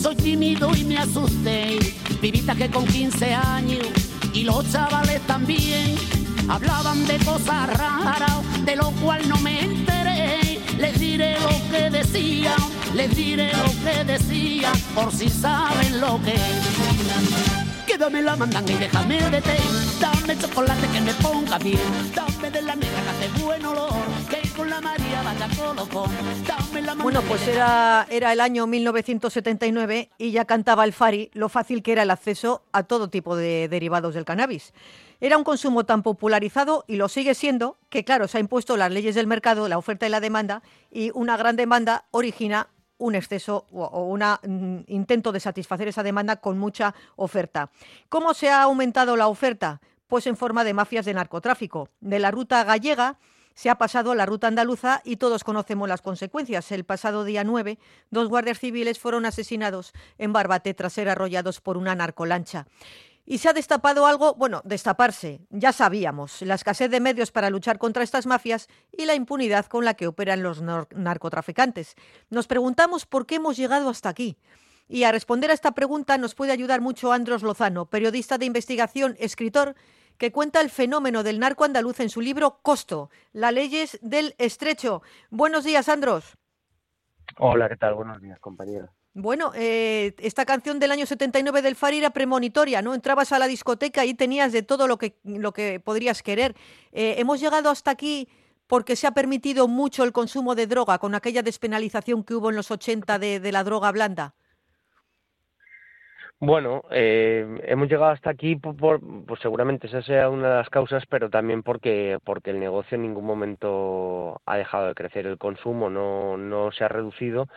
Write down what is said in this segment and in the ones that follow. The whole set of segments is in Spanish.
Soy tímido y me asusté, vivita que con 15 años y los chavales también hablaban de cosas raras, de lo cual no me enteré. Les diré lo que decía, les diré lo que decía, por si saben lo que Quédame la mandanga y déjame de té. Dame chocolate que me ponga bien. Dame de la negra que hace buen olor. Bueno, pues era, era el año 1979 y ya cantaba el Fari lo fácil que era el acceso a todo tipo de derivados del cannabis. Era un consumo tan popularizado y lo sigue siendo que, claro, se han impuesto las leyes del mercado, la oferta y la demanda, y una gran demanda origina un exceso o un mm, intento de satisfacer esa demanda con mucha oferta. ¿Cómo se ha aumentado la oferta? Pues en forma de mafias de narcotráfico. De la ruta gallega se ha pasado a la ruta andaluza y todos conocemos las consecuencias. El pasado día 9, dos guardias civiles fueron asesinados en Barbate tras ser arrollados por una narcolancha. Y se ha destapado algo, bueno, destaparse, ya sabíamos, la escasez de medios para luchar contra estas mafias y la impunidad con la que operan los narcotraficantes. Nos preguntamos por qué hemos llegado hasta aquí. Y a responder a esta pregunta nos puede ayudar mucho Andros Lozano, periodista de investigación, escritor, que cuenta el fenómeno del narco andaluz en su libro Costo, las leyes del estrecho. Buenos días, Andros. Hola, ¿qué tal? Buenos días, compañero. Bueno, eh, esta canción del año 79 del Fari era premonitoria, ¿no? Entrabas a la discoteca y tenías de todo lo que, lo que podrías querer. Eh, hemos llegado hasta aquí porque se ha permitido mucho el consumo de droga con aquella despenalización que hubo en los 80 de, de la droga blanda. Bueno, eh, hemos llegado hasta aquí por, pues seguramente esa sea una de las causas, pero también porque porque el negocio en ningún momento ha dejado de crecer, el consumo no no se ha reducido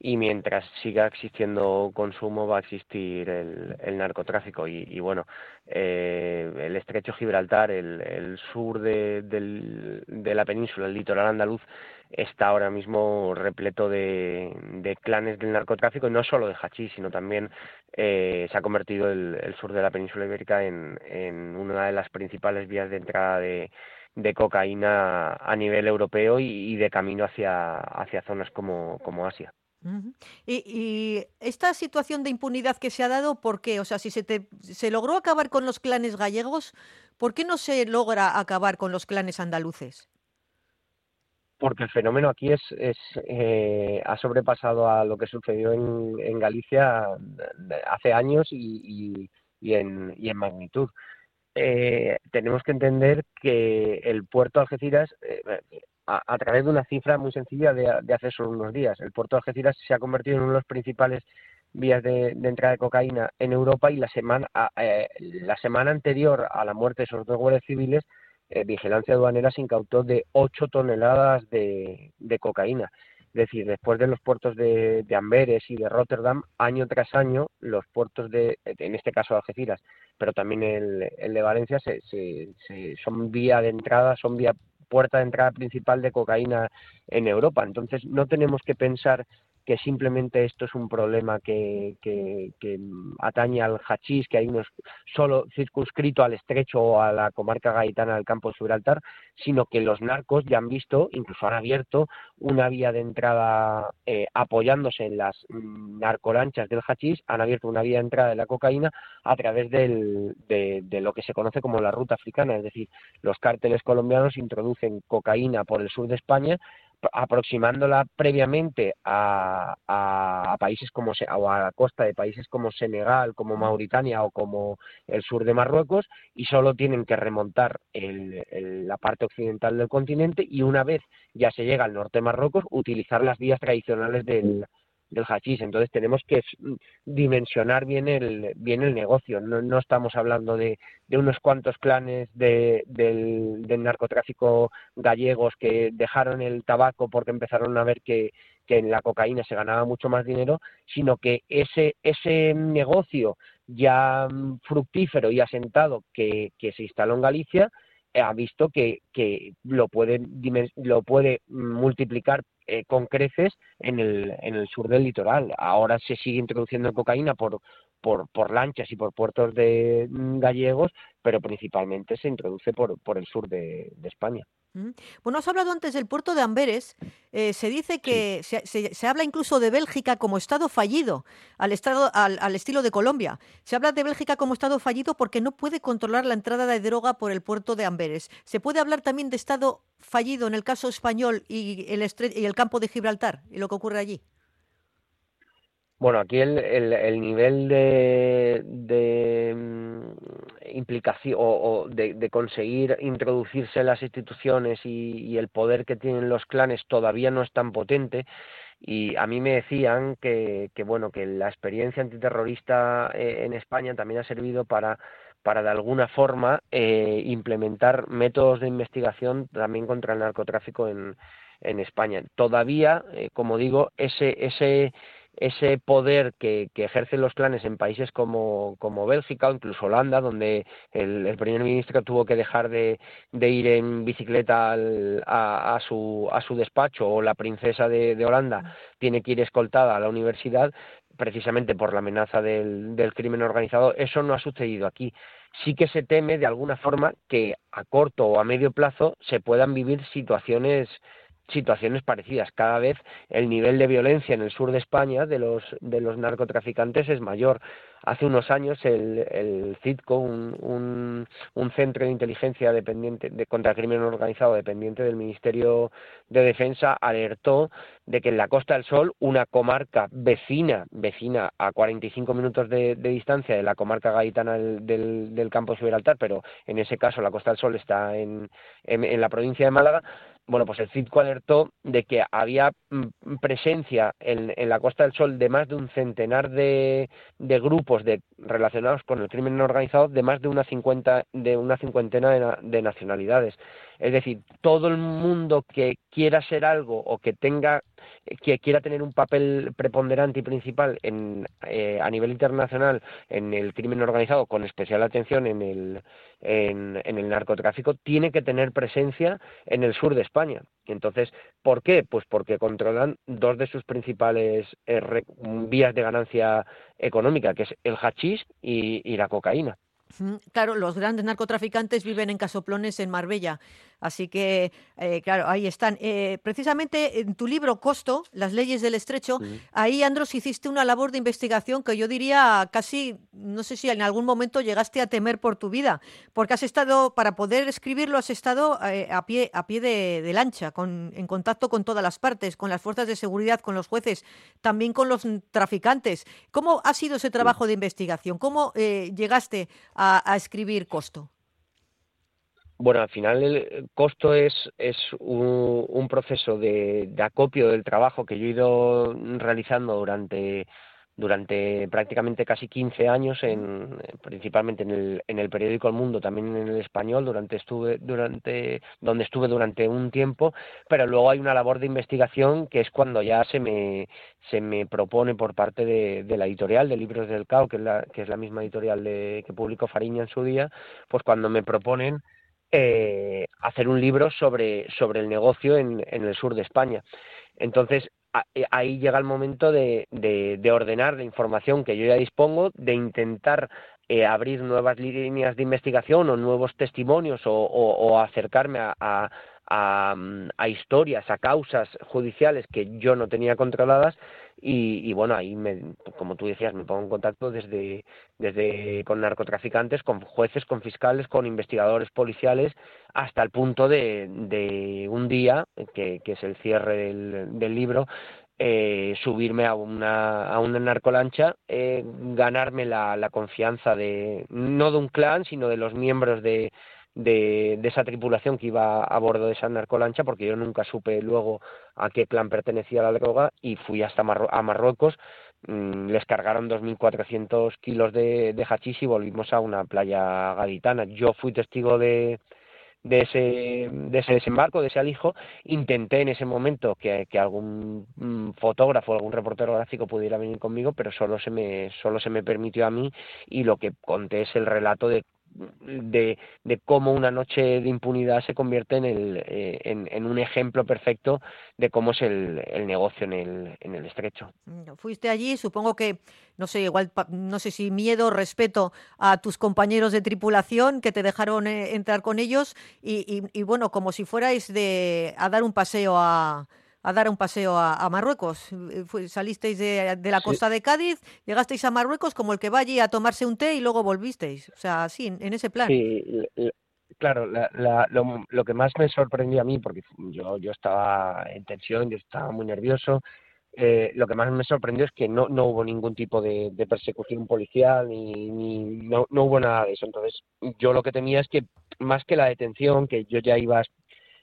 y mientras siga existiendo consumo va a existir el, el narcotráfico y, y bueno eh, el estrecho Gibraltar el, el sur de, del, de la península el litoral andaluz está ahora mismo repleto de, clanes del narcotráfico y no solo de hachís sino también eh, se ha convertido el, el, sur de la península ibérica en, en una de las principales vías de entrada de, de cocaína a nivel europeo y, de camino hacia, hacia zonas como Asia. Y, esta situación de impunidad que se ha dado, ¿por qué? O sea, si se, te, se logró acabar con los clanes gallegos, ¿por qué no se logra acabar con los clanes andaluces? Porque el fenómeno aquí es, es eh, ha sobrepasado a lo que sucedió en, en Galicia hace años y, y, en, magnitud. Eh, tenemos que entender que el puerto Algeciras eh, a, través de una cifra muy sencilla de, de, hace solo unos días. El puerto de Algeciras se ha convertido en uno de los principales vías de, entrada de cocaína en Europa y la semana, eh, la semana anterior a la muerte de esos dos guardias civiles, eh, Vigilancia Aduanera se incautó de 8 toneladas de, cocaína. Es decir, después de los puertos de, de, Amberes y de Rotterdam, año tras año, los puertos de, en este caso Algeciras, pero también el, de Valencia, se, se, son vía de entrada, son vía puerta de entrada principal de cocaína en Europa. Entonces, no tenemos que pensar que simplemente esto es un problema que, que, atañe al hachís, que hay unos solo circunscrito al estrecho o a la comarca gaitana del campo de Gibraltar, sino que los narcos ya han visto, incluso han abierto una vía de entrada eh, apoyándose en las mm, narcolanchas del hachís, han abierto una vía de entrada de la cocaína a través del, de, de lo que se conoce como la ruta africana, es decir, los cárteles colombianos introducen cocaína por el sur de España, aproximándola previamente a, a, a, países como o a la costa de países como Senegal, como Mauritania o como el sur de Marruecos y solo tienen que remontar el, el, la parte occidental del continente y una vez ya se llega al norte de Marruecos utilizar las vías tradicionales del, del hachís. Entonces tenemos que dimensionar bien el, bien el negocio. No, no estamos hablando de, de, unos cuantos clanes de, del, del, narcotráfico gallegos que dejaron el tabaco porque empezaron a ver que, que en la cocaína se ganaba mucho más dinero, sino que ese, ese negocio ya fructífero y asentado que, que se instaló en Galicia, ha visto que, que lo, puede, lo puede multiplicar eh, con creces en el, en el sur del litoral. Ahora se sigue introduciendo cocaína por, por, por lanchas y por puertos de mm, gallegos, pero principalmente se introduce por, por el sur de, España. Bueno, has hablado antes del puerto de Amberes. Eh, se dice que se, se, habla incluso de Bélgica como Estado fallido, al, estado, al, al, estilo de Colombia. Se habla de Bélgica como Estado fallido porque no puede controlar la entrada de droga por el puerto de Amberes. ¿Se puede hablar también de Estado fallido en el caso español y el, y el campo de Gibraltar y lo que ocurre allí? Bueno, aquí el, el, nivel de, de mm, implicación o, de, conseguir introducirse en las instituciones y, el poder que tienen los clanes todavía no es tan potente y a mí me decían que, que bueno que la experiencia antiterrorista eh, en España también ha servido para para de alguna forma eh, implementar métodos de investigación también contra el narcotráfico en, en España. Todavía, eh, como digo, ese, ese ese poder que, ejercen los clanes en países como, como Bélgica o incluso Holanda, donde el, primer ministro tuvo que dejar de, ir en bicicleta a, su, a su despacho, o la princesa de, Holanda tiene que ir escoltada a la universidad, precisamente por la amenaza del, del crimen organizado, eso no ha sucedido aquí. Sí que se teme de alguna forma que a corto o a medio plazo se puedan vivir situaciones situaciones parecidas. Cada vez el nivel de violencia en el sur de España de los, de los narcotraficantes es mayor. Hace unos años el, el CITCO, un, un, centro de inteligencia dependiente de contra crimen organizado dependiente del Ministerio de Defensa, alertó de que en la Costa del Sol, una comarca vecina, vecina a 45 minutos de, de distancia de la comarca gaditana del, del, campo de Gibraltar, pero en ese caso la Costa del Sol está en, en la provincia de Málaga, bueno, pues el CITCO alertó de que había mm, presencia en, la Costa del Sol de más de un centenar de, grupos de, relacionados con el crimen organizado de más de una, cincuenta, de una cincuentena de nacionalidades. Es decir, todo el mundo que quiera ser algo o que tenga que quiera tener un papel preponderante y principal en, eh, a nivel internacional en el crimen organizado, con especial atención en el, en, el narcotráfico, tiene que tener presencia en el sur de España. Entonces, ¿por qué? Pues porque controlan dos de sus principales eh, vías de ganancia económica, que es el hachís y la cocaína. Claro, los grandes narcotraficantes viven en casoplones en Marbella. Así que, eh, claro, ahí están. Eh, precisamente en tu libro Costo, Las leyes del estrecho, ahí, Andros, hiciste una labor de investigación que yo diría casi, no sé si en algún momento llegaste a temer por tu vida, porque has estado, para poder escribirlo, has estado eh, a pie, a pie de, lancha, con, en contacto con todas las partes, con las fuerzas de seguridad, con los jueces, también con los traficantes. ¿Cómo ha sido ese trabajo de investigación? ¿Cómo llegaste a escribir Costo? Bueno, al final el costo es, es un, proceso de, acopio del trabajo que yo he ido realizando durante, durante prácticamente casi 15 años, en, principalmente en el, en el periódico El Mundo, también en el español, durante estuve, durante, donde estuve durante un tiempo, pero luego hay una labor de investigación que es cuando ya se me, se me propone por parte de, de la editorial de Libros del CAO, que es la, que es la misma editorial de, que publicó Fariña en su día, pues cuando me proponen eh, hacer un libro sobre, sobre el negocio en, en el sur de España. Entonces, eh, ahí llega el momento de, de, ordenar la información que yo ya dispongo, de intentar eh, abrir nuevas líneas de investigación o nuevos testimonios o, o, acercarme a, a, historias, a causas judiciales que yo no tenía controladas y, bueno, ahí, me, como tú decías, me pongo en contacto desde, desde con narcotraficantes, con jueces, con fiscales, con investigadores policiales, hasta el punto de, de un día, que, que es el cierre del, del libro, eh, subirme a una, a una narcolancha, eh, ganarme la, la confianza de, no de un clan, sino de los miembros de, de, esa tripulación que iba a bordo de esa narcolancha, porque yo nunca supe luego a qué plan pertenecía la droga y fui hasta a Marruecos. Mm, les cargaron 2.400 kilos de, de hachís y volvimos a una playa gaditana. Yo fui testigo de, ese, de ese desembarco, de ese alijo, intenté en ese momento que, que algún mm, fotógrafo, algún reportero gráfico pudiera venir conmigo, pero solo se me, solo se me permitió a mí y lo que conté es el relato de de, de, cómo una noche de impunidad se convierte en, el, eh, en, un ejemplo perfecto de cómo es el, el, negocio en el, en el estrecho. Fuiste allí, supongo que, no sé, igual, no sé si miedo, respeto a tus compañeros de tripulación que te dejaron eh, entrar con ellos y, y, y, bueno, como si fuerais de, a dar un paseo a a dar un paseo a, Marruecos. Eh, salisteis de, la costa de Cádiz, llegasteis a Marruecos como el que va allí a tomarse un té y luego volvisteis. O sea, así, en, ese plan. Sí, claro, lo, que más me sorprendió a mí, porque yo, yo estaba en tensión, yo estaba muy nervioso, eh, lo que más me sorprendió es que no, no hubo ningún tipo de, persecución policial ni, ni no, no, hubo nada de eso. Entonces, yo lo que temía es que más que la detención, que yo ya iba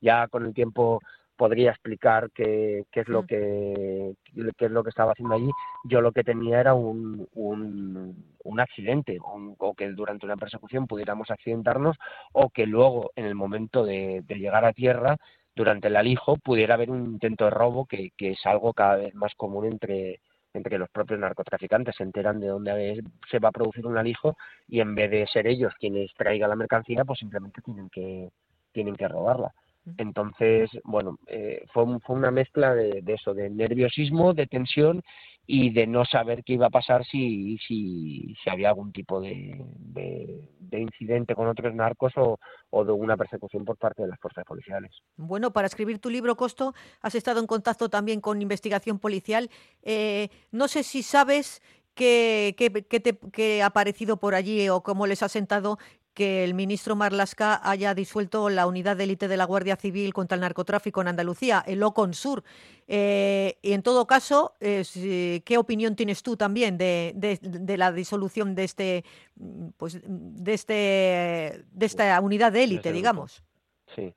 ya con el tiempo podría explicar qué, qué es lo mm. que qué es lo que estaba haciendo allí. Yo lo que tenía era un, un, accidente, o que durante una persecución pudiéramos accidentarnos, o que luego, en el momento de, llegar a tierra, durante el alijo, pudiera haber un intento de robo, que, que es algo cada vez más común entre, entre los propios narcotraficantes se enteran de dónde se va a producir un alijo y en vez de ser ellos quienes traigan la mercancía, pues simplemente tienen que tienen que robarla. Entonces, bueno, eh, fue, fue, una mezcla de, eso, de nerviosismo, de tensión y de no saber qué iba a pasar si, si, si había algún tipo de, de, incidente con otros narcos o, o, de una persecución por parte de las fuerzas policiales. Bueno, para escribir tu libro, Costo, has estado en contacto también con investigación policial. Eh, no sé si sabes qué, qué, qué, te, qué ha aparecido por allí o cómo les ha sentado que el ministro Marlasca haya disuelto la unidad de élite de la Guardia Civil contra el narcotráfico en Andalucía, el OCONSUR. Eh, y en todo caso, ¿qué opinión tienes tú también de, de, la disolución de este, pues, de este, de esta unidad de élite, digamos? Sí.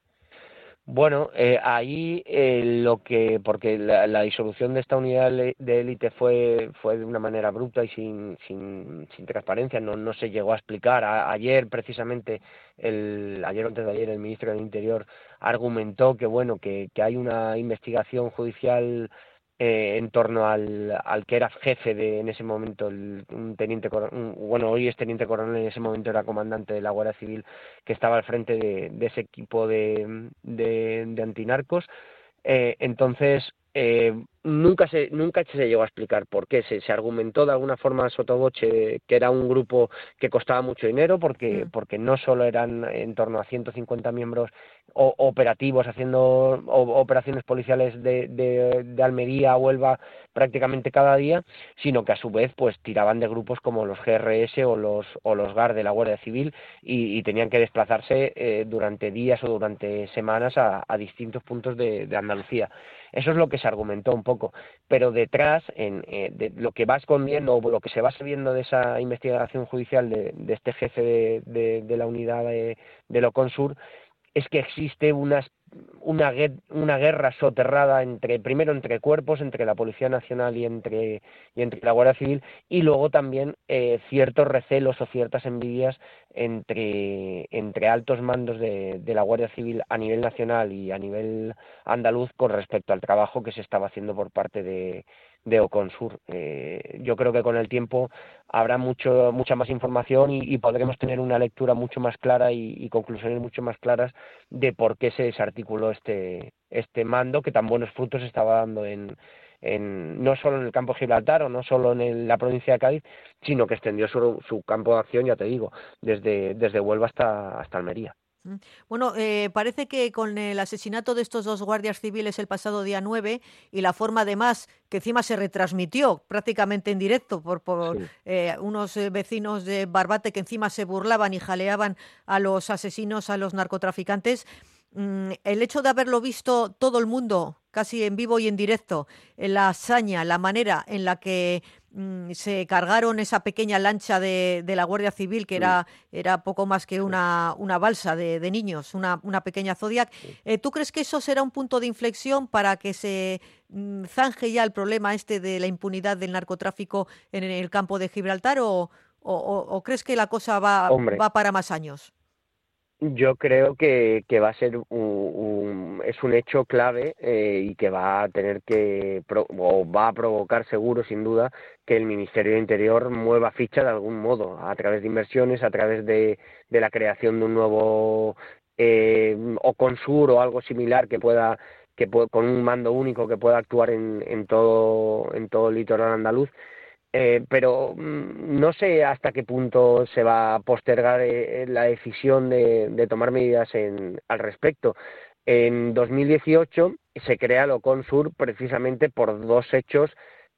Bueno, eh, ahí eh, lo que, porque la, disolución de esta unidad de élite fue, fue de una manera bruta y sin, sin, sin transparencia, no, no se llegó a explicar. ayer, precisamente, el, ayer antes de ayer, el ministro del Interior argumentó que, bueno, que, que hay una investigación judicial eh, en torno al, al, que era jefe de en ese momento el, un teniente bueno hoy es teniente coronel en ese momento era comandante de la Guardia Civil que estaba al frente de, ese equipo de, de, de antinarcos. Eh, entonces eh, nunca se nunca se llegó a explicar por qué. Se, se argumentó de alguna forma sotoboche que era un grupo que costaba mucho dinero porque mm. porque no solo eran en torno a 150 miembros operativos haciendo operaciones policiales de, de, de, Almería a Huelva prácticamente cada día sino que a su vez pues tiraban de grupos como los GRS o los o los GAR de la Guardia Civil y, tenían que desplazarse eh, durante días o durante semanas a, a distintos puntos de, de Andalucía. Eso es lo que se argumentó un poco, pero detrás, en, eh, de lo que va escondiendo o lo que se va sabiendo de esa investigación judicial de, este jefe de, de, la unidad de, de Loconsur, es que existe una, una, una guerra soterrada entre primero entre cuerpos entre la policía nacional y entre y entre la guardia civil y luego también eh, ciertos recelos o ciertas envidias entre entre altos mandos de, la guardia civil a nivel nacional y a nivel andaluz con respecto al trabajo que se estaba haciendo por parte de de Oconsur. Eh, yo creo que con el tiempo habrá mucho, mucha más información y, podremos tener una lectura mucho más clara y, conclusiones mucho más claras de por qué se desarticuló este, este mando que tan buenos frutos estaba dando en, en, no solo en el campo de Gibraltar o no solo en la provincia de Cádiz, sino que extendió su, su campo de acción, ya te digo, desde, desde Huelva hasta, hasta Almería. Bueno, eh, parece que con el asesinato de estos dos guardias civiles el pasado día 9 y la forma además que encima se retransmitió prácticamente en directo por, por eh, unos eh, vecinos de Barbate que encima se burlaban y jaleaban a los asesinos, a los narcotraficantes, mm, el hecho de haberlo visto todo el mundo casi en vivo y en directo, la hazaña, la manera en la que Mm, se cargaron esa pequeña lancha de, la Guardia Civil, que era, era poco más que una, una balsa de, niños, una, una, pequeña Zodiac. Eh, ¿Tú crees que eso será un punto de inflexión para que se mm, zanje ya el problema este de la impunidad del narcotráfico en el campo de Gibraltar o, o, crees que la cosa va, va para más años? Yo creo que, que va a ser un, es un hecho clave eh, y que va a tener que o va a provocar seguro sin duda que el Ministerio de Interior mueva ficha de algún modo a través de inversiones a través de, de la creación de un nuevo eh, o consur o algo similar que pueda que con un mando único que pueda actuar en, en todo en todo el litoral andaluz eh, pero mm, no sé hasta qué punto se va a postergar eh, la decisión de, tomar medidas al respecto. En 2018 se crea lo Consur precisamente por dos hechos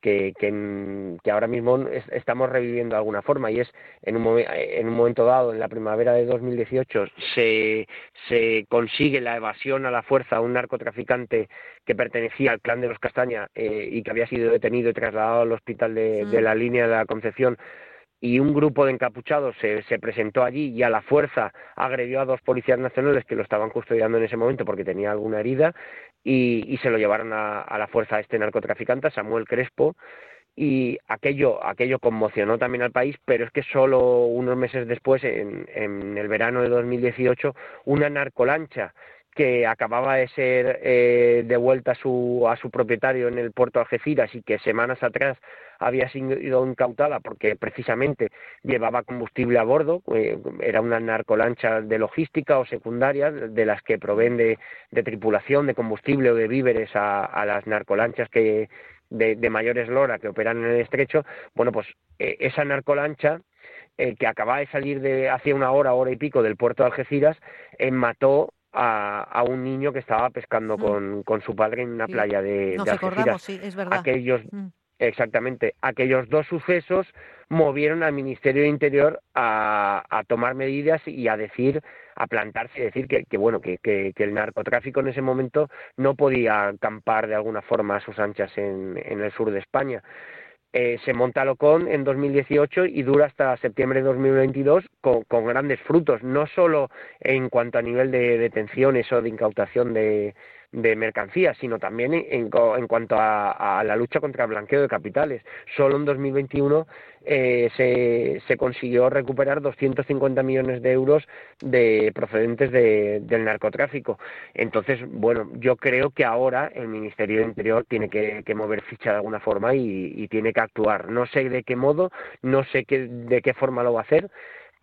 que, que, ahora mismo estamos reviviendo de alguna forma y es en un, en un momento dado, en la primavera de 2018, se, se consigue la evasión a la fuerza a un narcotraficante que pertenecía al clan de los Castaña eh, y que había sido detenido y trasladado al hospital de, de la línea de la Concepción y un grupo de encapuchados se, se, presentó allí y a la fuerza agredió a dos policías nacionales que lo estaban custodiando en ese momento porque tenía alguna herida y, se lo llevaron a, la fuerza a este narcotraficante, Samuel Crespo, y aquello, aquello conmocionó también al país, pero es que solo unos meses después, en, en el verano de 2018, una narcolancha que acababa de ser eh, devuelta a su, a su propietario en el puerto de Algeciras y que semanas atrás había sido incautada porque precisamente llevaba combustible a bordo, eh, era una narcolancha de logística o secundaria de las que proveen de, tripulación, de combustible o de víveres a, las narcolanchas que de, de mayor eslora que operan en el estrecho, bueno, pues eh, esa narcolancha que acababa de salir de hacía una hora, hora y pico del puerto de Algeciras, mató a, un niño que estaba pescando mm. con, su padre en una playa de, Nos acordamos, sí, es verdad. Aquellos, mm. Exactamente. Aquellos dos sucesos movieron al Ministerio de Interior a, tomar medidas y a decir, a plantarse y decir que, bueno, que, el narcotráfico en ese momento no podía acampar de alguna forma a sus anchas en, el sur de España. Eh, se monta Locón en 2018 y dura hasta septiembre de 2022 con, con, grandes frutos, no solo en cuanto a nivel de detenciones o de incautación de, de mercancías, sino también en, en cuanto a, la lucha contra el blanqueo de capitales. Solo en 2021 eh, se, se, consiguió recuperar 250 millones de euros de procedentes de, del narcotráfico. Entonces, bueno, yo creo que ahora el Ministerio de Interior tiene que, mover ficha de alguna forma y, y, tiene que actuar. No sé de qué modo, no sé qué, de qué forma lo va a hacer,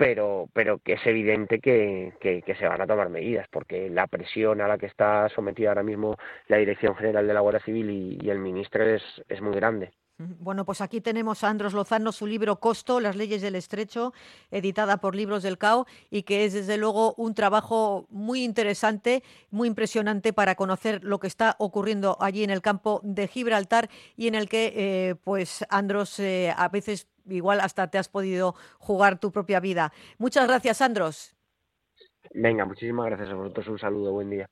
pero, pero que es evidente que, que, se van a tomar medidas, porque la presión a la que está sometida ahora mismo la Dirección General de la Guardia Civil y, el ministro es muy grande. Bueno, pues aquí tenemos a Andros Lozano, su libro Costo, las leyes del estrecho, editada por Libros del CAO, y que es desde luego un trabajo muy interesante, muy impresionante para conocer lo que está ocurriendo allí en el campo de Gibraltar y en el que, eh, pues, Andros, eh, a veces igual hasta te has podido jugar tu propia vida. Muchas gracias, Andros. Venga, muchísimas gracias a vosotros. Un saludo, buen día.